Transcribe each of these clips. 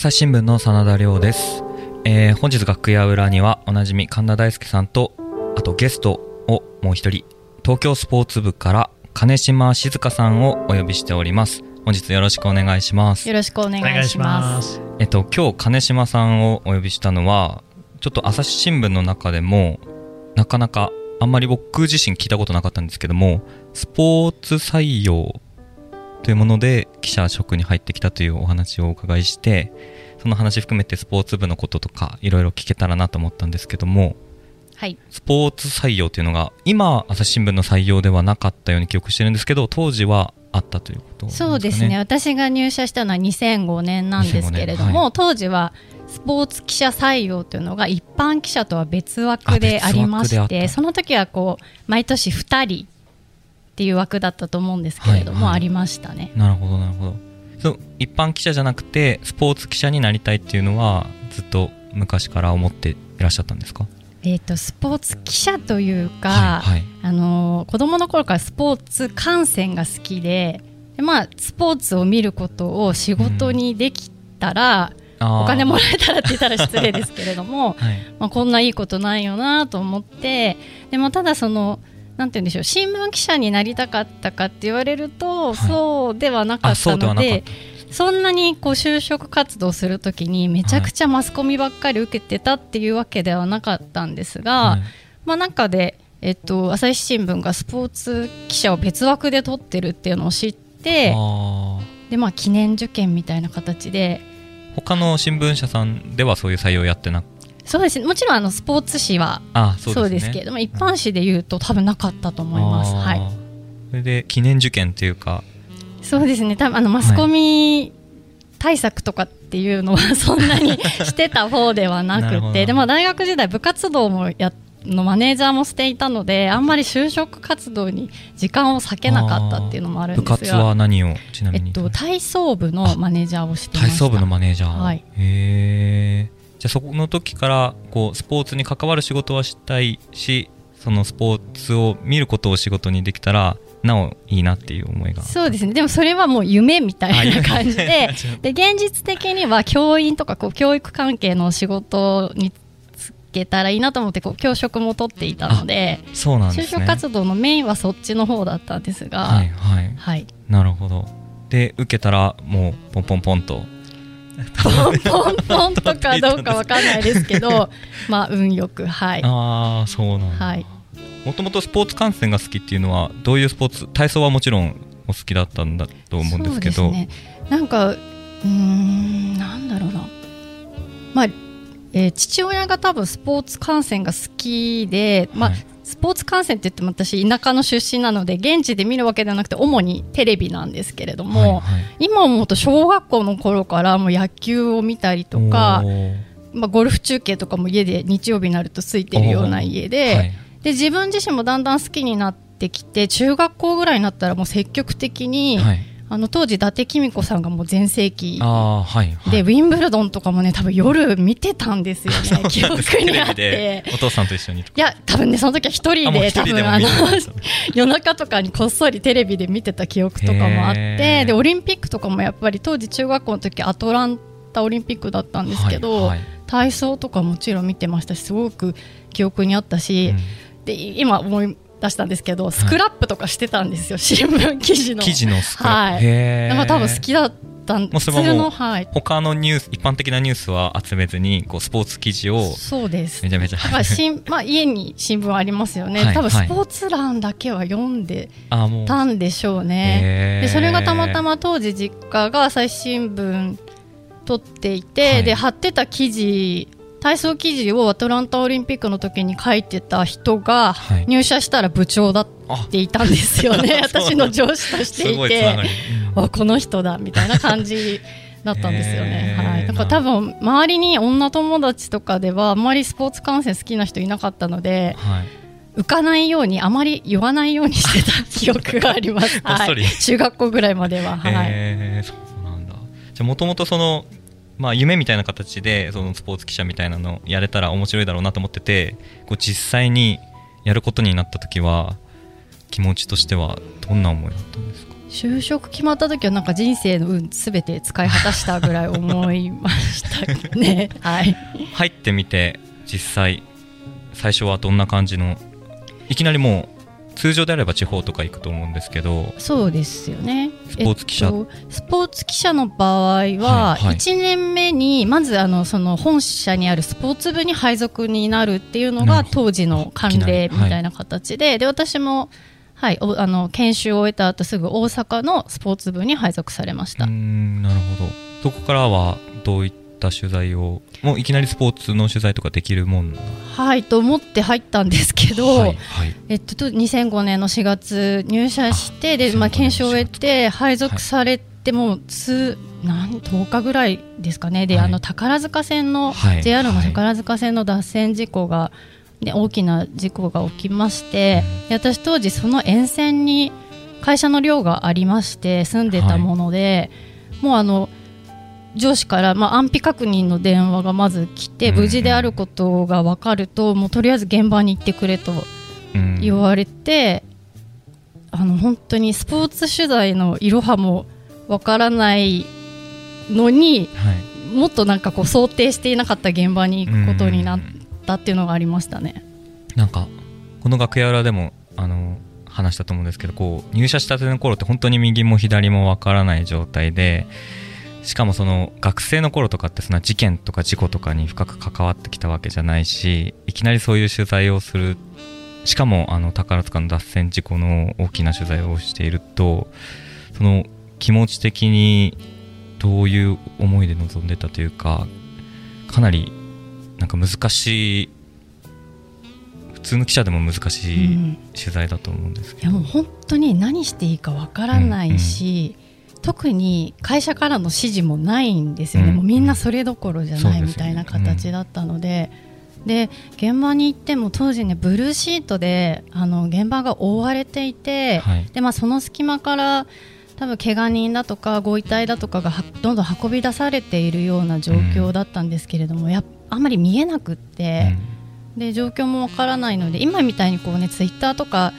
朝日新聞の真田亮です、えー本日楽屋裏にはおなじみ神田大輔さんとあとゲストをもう一人東京スポーツ部から金島静香さんをお呼びしております。本日よろしくお願いします。よろしくお願いします。えっと今日金島さんをお呼びしたのはちょっと朝日新聞の中でもなかなかあんまり僕自身聞いたことなかったんですけどもスポーツ採用というもので記者職に入ってきたというお話をお伺いしてその話含めてスポーツ部のこととかいろいろ聞けたらなと思ったんですけどもはい。スポーツ採用というのが今朝日新聞の採用ではなかったように記憶してるんですけど当時はあったということなんですかねそうですね。私が入社したのは2005年なんですけれども、2005年は当時はスポーツ記者採用というのが一般記者とは別枠でありましてその時はこう毎年2人っていう枠だったと思うんですけれども、はいはい。ありましたね。なるほどなるほど。そう一般記者じゃなくてスポーツ記者になりたいっていうのはずっと昔から思っていらっしゃったんですか？えっ、とスポーツ記者というか、はいはい。あのー子供の頃からスポーツ観戦が好きでで、まあ、スポーツを見ることを仕事にできたら、お金もらえたらって言ったら失礼ですけれども、はい。まあ、こんないいことないよなと思ってでもただそのなんて言うんでしょう新聞記者になりたかったかって言われると、はい。そうではなかあったのでそんなにこう就職活動するときにめちゃくちゃマスコミばっかり受けてたっていうわけではなかったんですが、はい。まあ、中で、えっと、朝日新聞がスポーツ記者を別枠で取ってるっていうのを知ってで、まあ、記念受験みたいな形で他の新聞社さんではそういう採用やってなそうです。ねもちろんあのスポーツ紙はあそうですけれども一般紙で言うと多分なかったと思います。はい、それで記念受験っていうか。そうですね。多分あのマスコミ対策とかっていうのは そんなにしてた方ではなくてでも大学時代部活動もやのマネージャーもしていたのであんまり就職活動に時間を割けなかったっていうのもあるん部ですが。活は何をちなみに、えっと、体操部のマネージャーをしてました。体操部のマネージャー、はい。へえじゃあそこの時からこうスポーツに関わる仕事はしたいしそのスポーツを見ることを仕事にできたらなおいいなっていう思いが。そうですね。でもそれはもう夢みたいな感じで で現実的には教員とかこう教育関係の仕事につけたらいいなと思ってこう教職も取っていたのでそうなんですね。就職活動のメインはそっちの方だったんですが、はいはい。はい、なるほど。で受けたらもうポンポンポンとポンポンポンとかどうかわかんないですけど まあ運よくはい。ああそうなんだ、はい。もともとスポーツ観戦が好きっていうのはどういうスポーツ体操はもちろんお好きだったんだと思うんですけど。そうですね、なんかうーんなんだろうな。まあ、えー父親が多分スポーツ観戦が好きで、まあはいスポーツ観戦って言っても私田舎の出身なので現地で見るわけではなくて主にテレビなんですけれども、はいはい。今思うと小学校の頃からもう野球を見たりとかまあ、ゴルフ中継とかも家で日曜日になるとついてるような家で,、はい。で自分自身もだんだん好きになってきて中学校ぐらいになったらもう積極的に、はい、あの当時伊達公子さんがもう全盛期ああはい、はい、で、ウィンブルドンとかもね多分夜見てたんですよね 記憶にあって。お父さんと一緒にいや多分ねその時は一人で多分あの 夜中とかにこっそりテレビで見てた記憶とかもあってでオリンピックとかもやっぱり当時中学校の時アトランタオリンピックだったんですけど、はいはい。体操とかもちろん見てましたしすごく記憶にあったし、で今思い出したんですけどスクラップとかしてたんですよ、新聞記事の。記事のスクラップ、はい。だから多分好きだったんもうそれはも他のニュース一般的なニュースは集めずにこうスポーツ記事をそうです。めちゃめちゃ。だから新、まあ、家に新聞ありますよね、はい多分はい。スポーツ欄だけは読んでたんでしょうね、へーでそれがたまたま当時実家が朝日新聞取っていて、はい。で貼ってた記事体操記事をアトランタオリンピックの時に書いてた人がはい。入社したら部長だっあていたんですよね。そう。私の上司としすていてこの人だみたいな感じだったんですよね。はい、だから多分周りに女友達とかではあんまりスポーツ観戦好きな人いなかったのではい。浮かないようにあまり言わないようにしてた記憶があります。はい、中学校ぐらいまでは、はい。へーそうなんだ。じゃあもともとそのまあ夢みたいな形でそのスポーツ記者みたいなのやれたら面白いだろうなと思っててこう実際にやることになった時は気持ちとしてはどんな思いだったんですか？就職決まった時はなんか人生の運すべて使い果たしたぐらい思いましたね。はい。入ってみて実際最初はどんな感じのいきなりもう通常であれば地方とか行くと思うんですけどそうですよね。スポーツ記者、えっと、スポーツ記者の場合は1年目にまずあのその本社にあるスポーツ部に配属になるっていうのが当時の慣例みたいな形で、はい、で私もはい、あの研修を終えた後すぐ大阪のスポーツ部に配属されました。うんなるほど。そこからはどういった取材をもういきなりスポーツの取材とかできるもんはいと思って入ったんですけど、はいはい、えっと、2005年の4月入社してで、まあ、研修を終えて配属されても数、何10日ぐらいですかね。で、はい、あの宝塚線の、JR の宝塚線の脱線事故が、ね、大きな事故が起きましてで私当時その沿線に会社の寮がありまして住んでたもので、もうあの上司から、まあ、安否確認の電話がまず来て、無事であることが分かると、もうとりあえず現場に行ってくれと言われて、あの本当にスポーツ取材のいろはも分からないのに、はい、もっとなんかこう想定していなかった現場に行くことになったっていうのがありましたね。なんかこの楽屋裏でもあの話したと思うんですけどこう入社したての頃って本当に右も左も分からない状態でしかもその学生の頃とかってそんな事件とか事故とかに深く関わってきたわけじゃないしいきなりそういう取材をするしかもあの宝塚の脱線事故の大きな取材をしているとその気持ち的にどういう思いで臨んでたというかかなりなんか難しい普通の記者でも難しい取材だと思うんですけど、うん、いやもう本当に何していいかわからないし、うんうん特に会社からの指示もないんですよね、うん、もうみんなそれどころじゃないみたいな形だったので。で現場に行っても当時ねブルーシートであの現場が覆われていて、はい、でまあ、その隙間から多分怪我人だとかご遺体だとかがどんどん運び出されているような状況だったんですけれども、うん、やあんまり見えなくって、うん、で状況もわからないので今みたいにこうねツイッターとか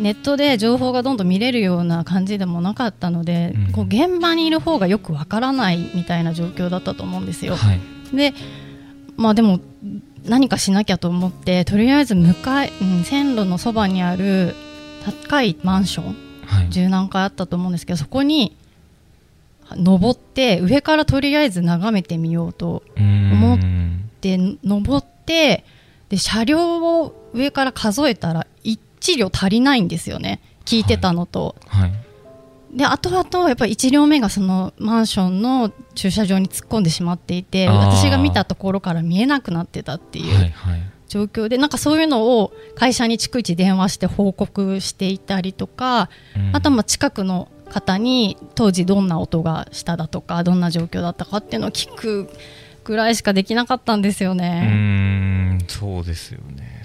ネットで情報がどんどん見れるような感じでもなかったので、うん、こう現場にいる方がよくわからないみたいな状況だったと思うんですよ。はい、でまあでも何かしなきゃと思ってとりあえず向かい、うん、線路のそばにある高いマンション、はい、十何階あったと思うんですけどそこに登って上からとりあえず眺めてみようと思って登ってで車両を上から数えたら1両足りないんですよね。聞いてたのと。はい、で後々やっぱり1両目がそのマンションの駐車場に突っ込んでしまっていて私が見たところから見えなくなってたっていう状況で、なんかそういうのを会社に逐一電話して報告していたりとか、うん、あとは近くの方に当時どんな音がしただとかどんな状況だったかっていうのを聞くぐらいしかできなかったんですよね。うんそうですよね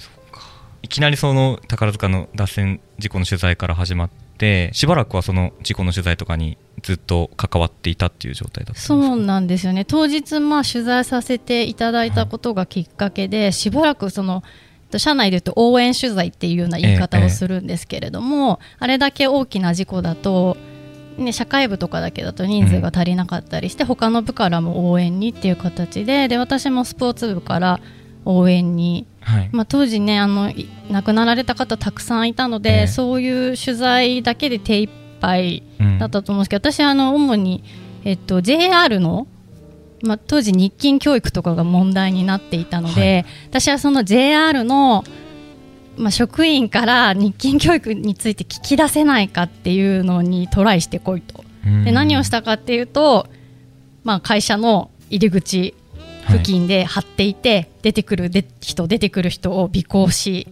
いきなりその宝塚の脱線事故の取材から始まってしばらくはその事故の取材とかにずっと関わっていたっていう状態だったそうなんですよね。当日まあ取材させていただいたことがきっかけで、はい、しばらくその社内でいうと応援取材っていうような言い方をするんですけれども、ええ、あれだけ大きな事故だとね、社会部とかだけだと人数が足りなかったりして、うん、他の部からも応援にっていう形でで私もスポーツ部から応援に。はい、まあ、当時ねあの亡くなられた方たくさんいたので、えー、そういう取材だけで手一杯だったと思うんですけど、うん、私あの主に、えっと、JR の、まあ、当時日勤教育とかが問題になっていたので、はい、私はその JR のまあ、職員から日勤教育について聞き出せないかっていうのにトライしてこいと。で何をしたかっていうと、まあ、会社の入り口付近で張っていて、はい、出てくる人出てくる人を尾行し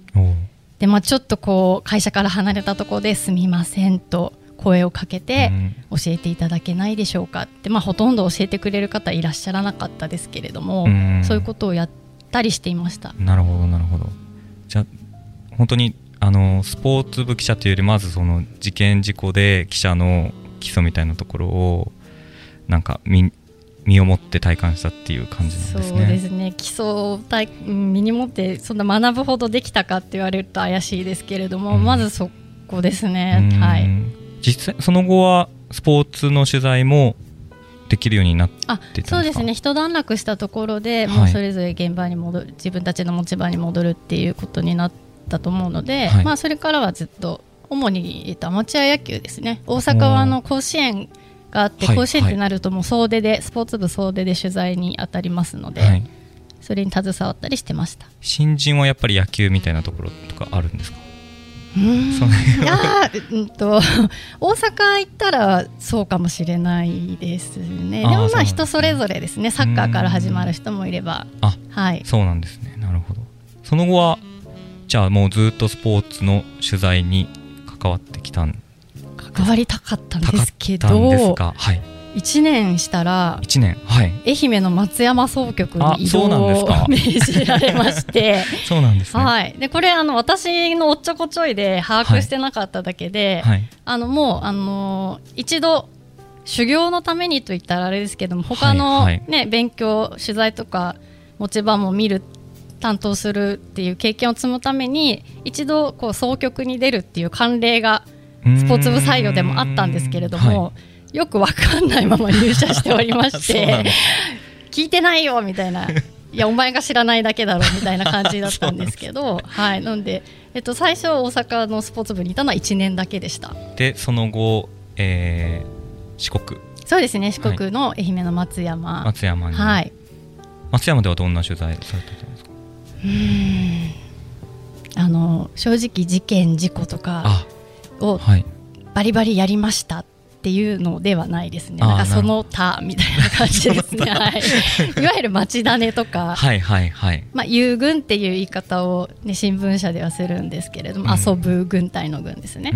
で、まあ、ちょっとこう会社から離れたところですみませんと声をかけて教えていただけないでしょうか。って、まあ、ほとんど教えてくれる方いらっしゃらなかったですけれどもそういうことをやったりしていました。なるほどなるほど。じゃ本当にあのスポーツ部記者というよりまずその事件事故で記者の基礎みたいなところをなんかみ身をもって体感したっていう感じなんですね。そうですね。基礎を体身に持ってそんな学ぶほどできたかって言われると怪しいですけれども、うん、まずそこですね。はい。実際その後はスポーツの取材もできるようになってそうですね。一段落したところで、はい。もうそれぞれ現場に戻る自分たちの持ち場に戻るっていうことになったと思うので、はい。まあ、それからはずっと主に、えっと、アマチュア野球ですね。大阪はあの甲子園があってはい甲子園ってなるともう総出で、スポーツ部総出で取材に当たりますので、はい、それに携わったりしてました。新人はやっぱり野球みたいなところとかあるんですか？うーん。あーうんと 大阪行ったらそうかもしれないですね。でもまあ人それぞれですね。サッカーから始まる人もいれば、あはい。そうなんですね。なるほど。その後はじゃあもうずっとスポーツの取材に関わってきたん関わりたかったんですけど、かはい。1年したら1年はい。愛媛の松山総局に移動あそうなんですをか。命じられまして、そうなんですね。はい。でこれあの私のおっちょこちょいで把握してなかっただけで、はい。あのもうあの一度修行のためにと言ったらあれですけども他の、ね勉強取材とか持ち場も見る担当するっていう経験を積むために一度こう総局に出るっていう慣例がスポーツ部採用でもあったんですけれども、はよくわかんないまま入社しておりまして 聞いてないよみたいな。いやお前が知らないだけだろみたいな感じだったんですけど はい。なんで、えっと、最初大阪のスポーツ部にいたのは1年だけでした。でその後、えー四国。そうですね。四国の愛媛の松山、松山に、はい。松山ではどんな取材されてたんですか？うーん。あの正直事件事故とかあをはいバリバリやりましたっていうのではないですね。あーなんかその他みたいな感じですね。はい。いわゆる町種とか、はいはいはいまあ遊軍っていう言い方をね新聞社ではするんですけれども、うん遊ぶ軍隊の軍ですね。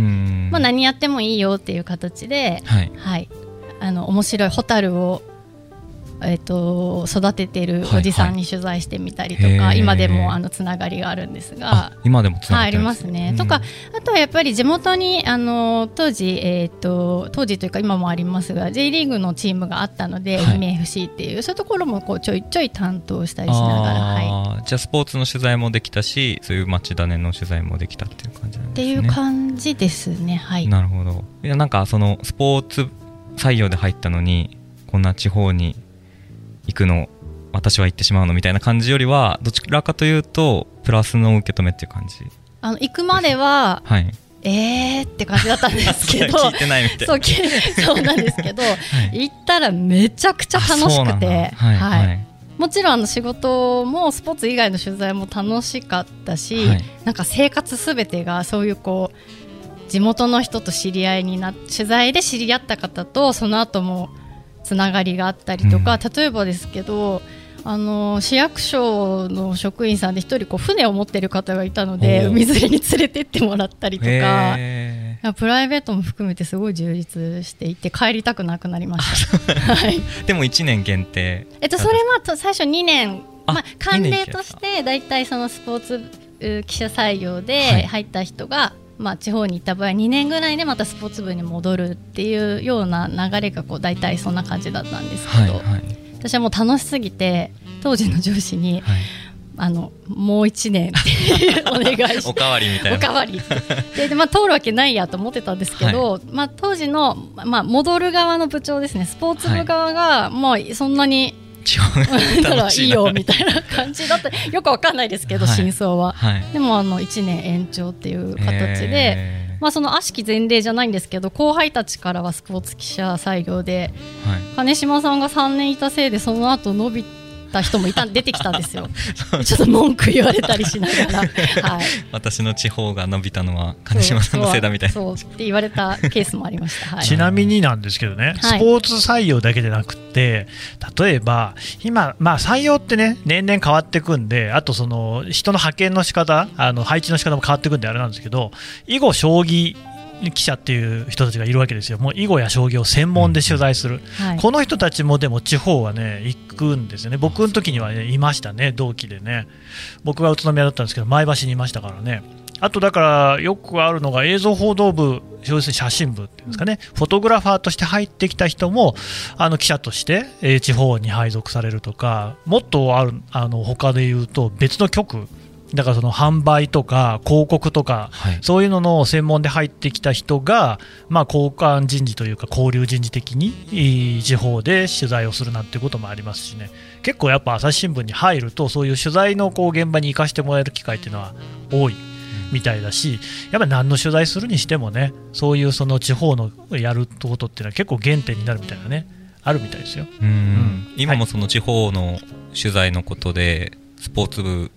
まあ何やってもいいよっていう形で、はいはい。あの面白いホタルをえっと育ててるおじさんに取材してみたりとか、はいはい。今でもあのつながりがあるんですが。あ、今でもつながはい、ありますね。うん。とかあとはやっぱり地元にあの当時、えー、と当時というか今もありますが J リーグのチームがあったので、はい。愛媛 FC っていうそういうところもこうちょいちょい担当したりしながら、はい、じゃあスポーツの取材もできたしそういう町種の取材もできたっていう感じなんってですね。いう感じですね。はい、なるほど。いやなんかそのスポーツ採用で入ったのにこんな地方に行くの私は行ってしまうのみたいな感じよりはどちらかというとプラスの受け止めっていう感じ。あの行くまでははい。えーって感じだったんですけど 聞いてないみたい。なそうきそうなんですけど、行ったらめちゃくちゃ楽しくて、はいはい。はい。もちろんあの仕事もスポーツ以外の取材も楽しかったし、はい。なんか生活すべてがそういうこう地元の人と知り合いにな取材で知り合った方とその後もつながりがあったりとか、う例えばですけどあの市役所の職員さんで一人こう船を持ってる方がいたので海連れに連れてってもらったりとか。プライベートも含めてすごい充実していて帰りたくなくなりました。はい。ーでも1年限定。えっとそれはと最初2年。あまあ慣例として大体そのスポーツう記者採用はい。で入った人が、まあ地方に行った場合2年ぐらいでまたスポーツ部に戻るっていうような流れがこう大体そんな感じだったんですけど、はいはい。私はもう楽しすぎて当時の上司にはい。あのもう1年お願いしておかわりみたいな。おかわり。でで、まあ、通るわけないやと思ってたんですけど、まあ、当時の、まあ、戻る側の部長ですね。スポーツ部側が、もうそんなに地方がたらいな。いいよみたいな感じだった。よくわかんないですけど、はい。真相は。はい。でもあの1年延長っていう形で、へー。まあ、その悪しき前例じゃないんですけど後輩たちからはスポーツ記者採用ではい。金島さんが3年いたせいでその後伸びた人もいた出てきたんですよ。ちょっと文句言われたりしながら、はい、私の地方が伸びたのは金島さんのせいだみたいな。そうそうって言われたケースもありました、はい、ちなみになんですけどね、はい。スポーツ採用だけでなくて、例えば、今、まあ、採用ってね、年々変わっていくんで、あとその人の派遣の仕方あの配置の仕方も変わっていくんで、あれなんですけど、囲碁将棋記者っていう人たちがいるわけですよ、もう囲碁や将棋を専門で取材する、はい。この人たちもでも地方はね、行くんですよね、僕の時には、ね、いましたね、同期でね、僕が宇都宮だったんですけど、前橋にいましたからね。あとだからよくあるのが映像報道部、要するに写真部っていうんですかね、フォトグラファーとして入ってきた人もあの記者として、えー地方に配属されるとか、もっとあるあの他で言うと別の局だからその販売とか広告とか、はい。そういうのの専門で入ってきた人が、まあ、交換人事というか交流人事的に地方で取材をするなんてこともありますしね。結構やっぱ朝日新聞に入るとそういう取材のこう現場に行かせてもらえる機会っていうのは多いみたいだしやっぱり何の取材するにしてもねそういうその地方のやることっていうのは結構原点になるみたいなねあるみたいですよ。うん。ん。今もその地方の取材のことでスポーツ部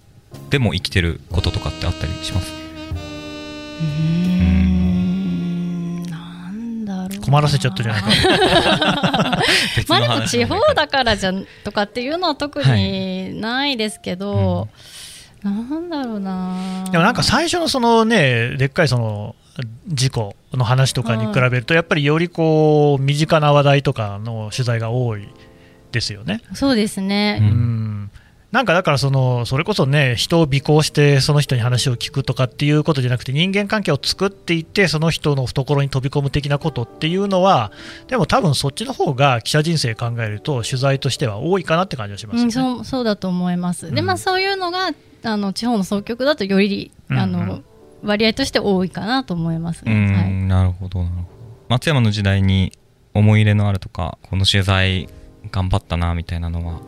でも生きてることとかってあったりします？うーん。なんだろうな。困らせちゃったじゃないか。まあでも地方だからじゃんとかっていうのは特にないですけど、なんだろうな。でもなんか最初のそのね、でっかいその事故の話とかに比べると、やっぱりよりこう身近な話題とかの取材が多いですよね。そうですね、ううんんなんかだからその、それこそね、人を尾行して、その人に話を聞くとかっていうことじゃなくて、人間関係を作っていって、その人の懐に飛び込む的なことっていうのは、でも多分そっちの方が記者人生考えると、取材としては多いかなって感じがしますよね。うん、そうそうだと思います。でうんまあそういうのがあの地方の総局だとよりあの、うんうん割合として多いかなと思います、うね。はいん、なるほどなるほど松山の時代に思い入れのあるとかこの取材頑張ったなみたいなのは？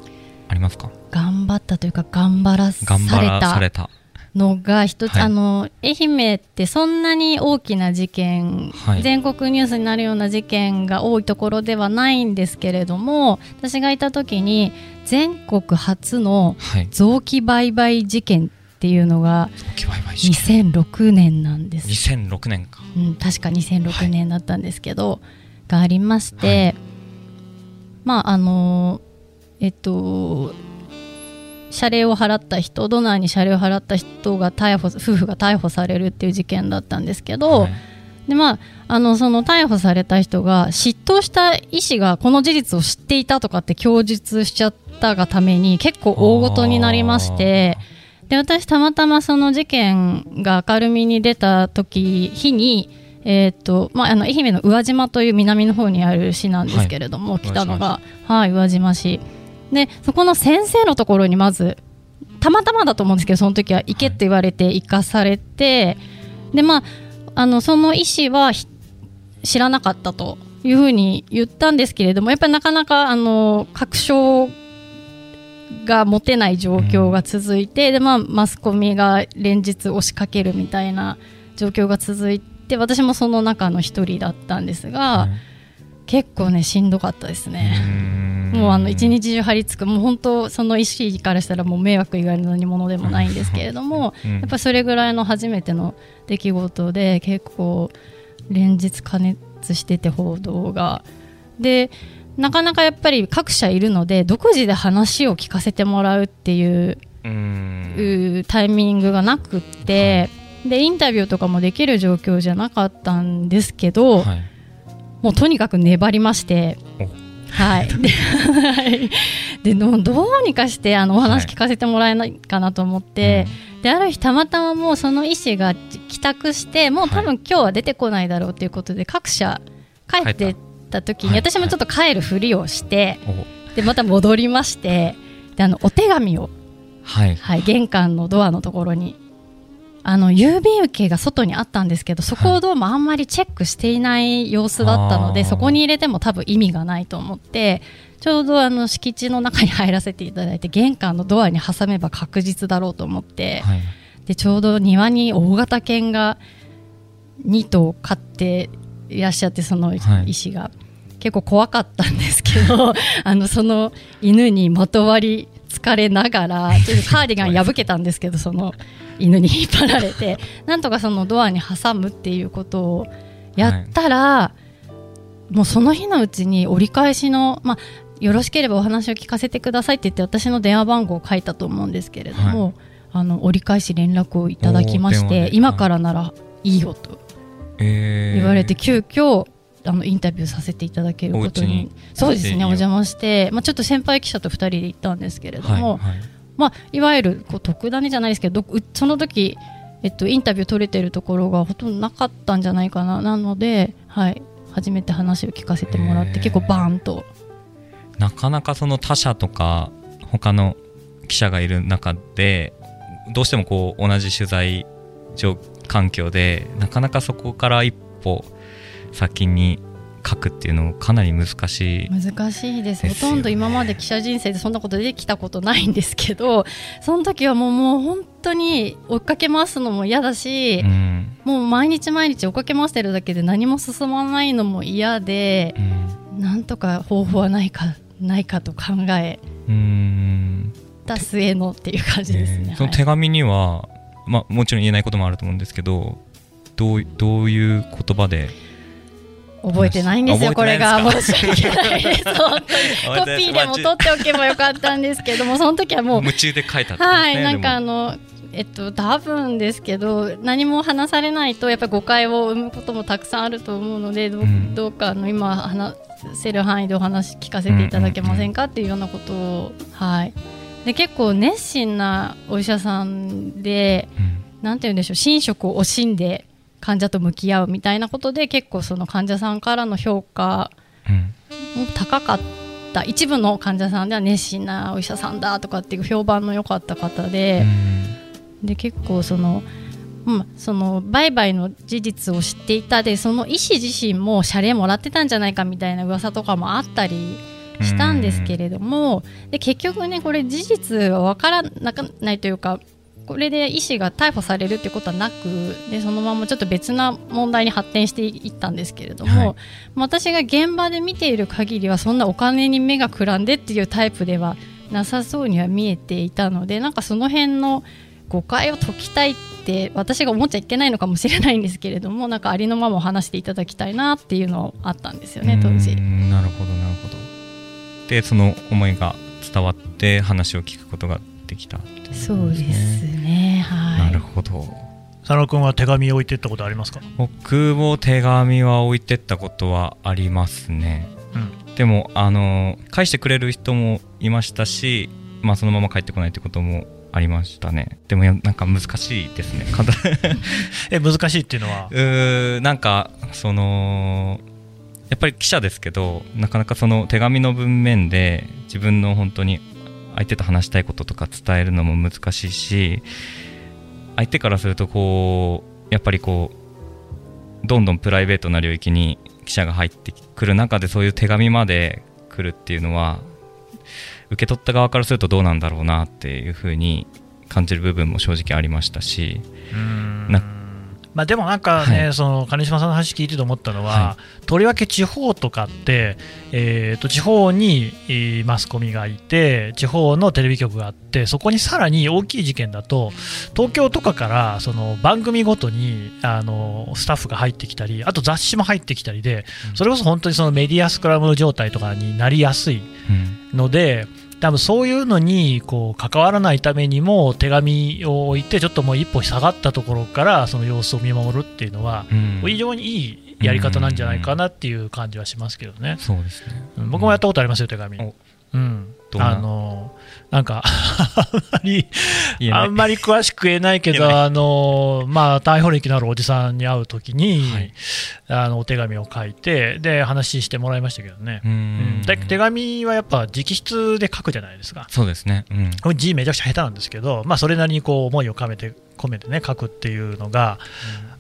ありますか？頑張ったというか頑張らされた。た。のが一つ、はい。あの愛媛ってそんなに大きな事件、はい。全国ニュースになるような事件が多いところではないんですけれども私がいた時に全国初のはい。臓器売買事件っていうのが早期売買事件。2006年なんです。2006年か。うん、確か2006年だったんですけど、がありまして、まああのえっと謝礼を払った人ドナーに謝礼を払った人が逮捕夫婦が逮捕されるっていう事件だったんですけど、はい。でまあ、あのその逮捕された人が執刀した医師がこの事実を知っていたとかって供述しちゃったがために結構大ごとになりましてで私たまたまその事件が明るみに出た時日に、えーっとまあ、あの愛媛の宇和島という南の方にある市なんですけれども、はい。来たのが、はい、宇和島市でそこの先生のところにまずたまたまだと思うんですけどその時は行けって言われて行かされて、でまああのその医師はひ知らなかったというふうに言ったんですけれどもやっぱりなかなかあの確証が持てない状況が続いて、でまあ、マスコミが連日押しかけるみたいな状況が続いて私もその中の一人だったんですが、はい結構ねしんどかったですね。もうあの一日中張り付く。もう本当その医師からしたらもう迷惑以外の何者でもないんですけれども、うん。やっぱりそれぐらいの初めての出来事で結構連日加熱してて報道が。でなかなかやっぱり各社いるので独自で話を聞かせてもらうっていうタイミングがなくって、でインタビューとかもできる状況じゃなかったんですけど、はい。もうとにかく粘りましてお。はい、でどうどうにかしてあのお話聞かせてもらえないかなと思って、である日たまたまもうその医師が帰宅してもう多分今日は出てこないだろうということで各社帰ってった時にはい私もちょっと帰るふりをして、お。でまた戻りましてであのお手紙を、はい。はい、玄関のドアのところにあの郵便受けが外にあったんですけどそこをどうもあんまりチェックしていない様子だったので、あー。そこに入れても多分意味がないと思ってちょうどあの敷地の中に入らせていただいて玄関のドアに挟めば確実だろうと思って、はい。でちょうど庭に大型犬が2頭飼っていらっしゃってそのはい。医師が、結構怖かったんですけど あのその犬にまとわりつかれながら ちょっとカーディガン破けたんですけどその犬に引っ張られて。なんとかそのドアに挟むっていうことをやったら、もうその日のうちに折り返しの、まあ、よろしければお話を聞かせてくださいって言って私の電話番号を書いたと思うんですけれども、あの折り返し連絡をいただきまして今からならいいよとえー。言われて、急遽あのインタビューさせていただけることに。そうですねお邪魔して、まあ、ちょっと先輩記者と2人で行ったんですけれども、はい。はいまあ、いわゆるこう特ダネじゃないですけどその時、えっと、インタビュー取れてるところがほとんどなかったんじゃないかな。なので、はい、初めて話を聞かせてもらって結構バーンと。なかなかその他社とか他の記者がいる中でどうしてもこう同じ取材状環境でなかなかそこから一歩先に書くっていうのかなり難しい難しいです。ほとんど今まで記者人生でそんなことできたことないんですけどその時はもうもう本当に追っかけ回すのも嫌だし、うん。もう毎日毎日追っかけ回してるだけで何も進まないのも嫌でうん。なんとか方法はないかないかと考えうん。た末のっていう感じですね。え。ーその手紙には、まあ、もちろん言えないこともあると思うんですけどどうどういう言葉ではい覚えてないんですよ、あこれが。申し訳ないです。本当にコピーでも取っておけばよかったんですけども、その時はもう夢中で書いたねはい、なんかあの、えっと、多分ですけど何も話されないとやっぱり誤解を生むこともたくさんあると思うのでど,、ううん。どうかあの今話せる範囲でお話聞かせていただけませんかっていうようなことを、はい、で結構熱心なお医者さんでうん。なんて言うんでしょう寝食を惜しんで患者と向き合うみたいなことで結構その患者さんからの評価うん。も高かった。一部の患者さんでは熱心なお医者さんだとかっていう評判の良かった方で。で結構その,、うん、その売買の事実を知っていたでその医師自身も謝礼もらってたんじゃないかみたいな噂とかもあったりしたんですけれども、で結局ねこれ事実は分からなかないというかこれで医師が逮捕されるっていうことはなくでそのままちょっと別な問題に発展していったんですけれども、はい私が現場で見ている限りはそんなお金に目がくらんでっていうタイプではなさそうには見えていたのでなんかその辺の誤解を解きたいって私が思っちゃいけないのかもしれないんですけれどもなんかありのままを話していただきたいなっていうのあったんですよね当時う。んなるほどなるほどでその思いが伝わって話を聞くことができたっていそうですね。はい。なるほど。佐野君は手紙を置いてったことありますか、僕も手紙は置いてったことはありますね。うん、でもあの返してくれる人もいましたし、まあ、そのまま帰ってこないってこともありましたね。でもやなんか難しいですね。簡 単え難しいっていうのは？うーなんかそのやっぱり記者ですけどなかなかその手紙の文面で自分の本当に相手と話したいこととか伝えるのも難しいし相手からするとこうやっぱりこうどんどんプライベートな領域に記者が入ってくる中でそういう手紙まで来るっていうのは受け取った側からするとどうなんだろうなっていうふうに感じる部分も正直ありましたしなまあ、でもなんかね、はい。その金島さんの話聞いてて思ったのは、はとりわけ地方とかって、えー、と地方にえーマスコミがいて地方のテレビ局があってそこにさらに大きい事件だと東京とかからその番組ごとにあのスタッフが入ってきたりあと雑誌も入ってきたりでうん。それこそ本当にそのメディアスクラム状態とかになりやすいうん。ので多分そういうのにこう関わらないためにも手紙を置いてちょっともう一歩下がったところからその様子を見守るっていうのはうん。非常にいいやり方なんじゃないかなっていう感じはしますけどね、そうですね。うん。僕もやったことありますよ手紙。おうん。あのなんかあんまりあんまり詳しく言えないけどあのまあ逮捕歴のあるおじさんに会うときに、はい。あのお手紙を書いてで話してもらいましたけどね。う、うん。ん。で手紙はやっぱ直筆で書くじゃないですか。そうですね。うん。これ字めちゃくちゃ下手なんですけど、まあ、それなりにこう思いを込めて込めてね書くっていうのが、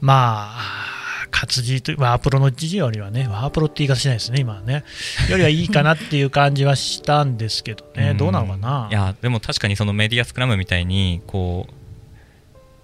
まあ活字とワープロの字よりはねワープロって言い方しないですね今はね。よりはいいかなっていう感じはしたんですけどね。どうなのかな？いやでも確かにそのメディアスクラムみたいにこ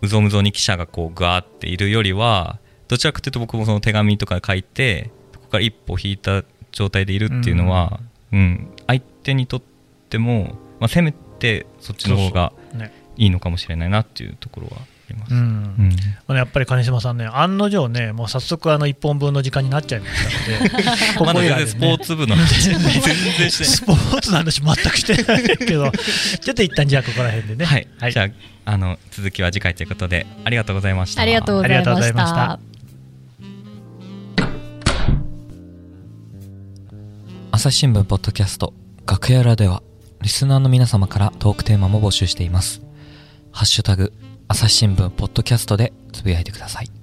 ううぞうむぞうに記者がこうガーっているよりはどちらかというと僕もその手紙とか書いてそこから一歩引いた状態でいるっていうのは、うん。相手にとっても、まあ、せめてそっちの方がね。いいのかもしれないなっていうところはます。うん。うん。まあやっぱり金島さんね案の定ねもう早速あの1本分の時間になっちゃいましたのでこ まだ全こでね然スポーツ部の話全然してないスポーツの話全くしてないけど ちょっと一旦じゃあここら辺でね。はい、はい。じゃああの続きは次回ということでありがとうございました。ありがとうございありがとうごましざいました。た。朝日新聞ポッドキャスト楽屋裏ではリスナーの皆様からトークテーマも募集しています。ハッシュタグ朝日新聞ポッドキャストでつぶやいてください。